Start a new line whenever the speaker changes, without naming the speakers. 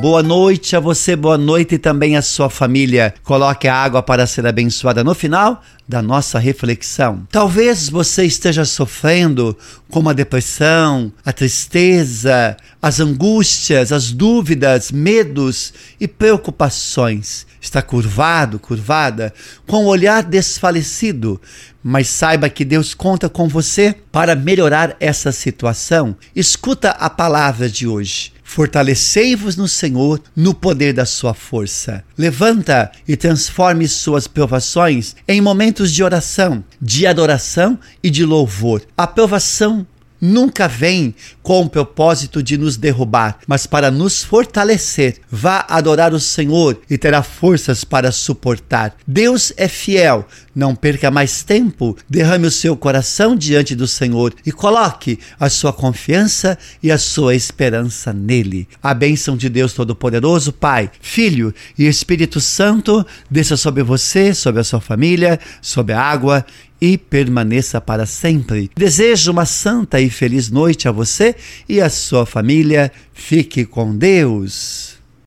Boa noite a você, boa noite também a sua família. Coloque a água para ser abençoada no final da nossa reflexão. Talvez você esteja sofrendo com a depressão, a tristeza, as angústias, as dúvidas, medos e preocupações. Está curvado, curvada, com o olhar desfalecido, mas saiba que Deus conta com você para melhorar essa situação. Escuta a palavra de hoje. Fortalecei-vos no Senhor, no poder da sua força. Levanta e transforme suas provações em momentos de oração, de adoração e de louvor. A provação nunca vem com o propósito de nos derrubar, mas para nos fortalecer. Vá adorar o Senhor e terá forças para suportar. Deus é fiel. Não perca mais tempo. Derrame o seu coração diante do Senhor e coloque a sua confiança e a sua esperança nele. A bênção de Deus Todo-Poderoso, Pai, Filho e Espírito Santo desça sobre você, sobre a sua família, sobre a água e permaneça para sempre. Desejo uma santa e feliz noite a você e a sua família. Fique com Deus.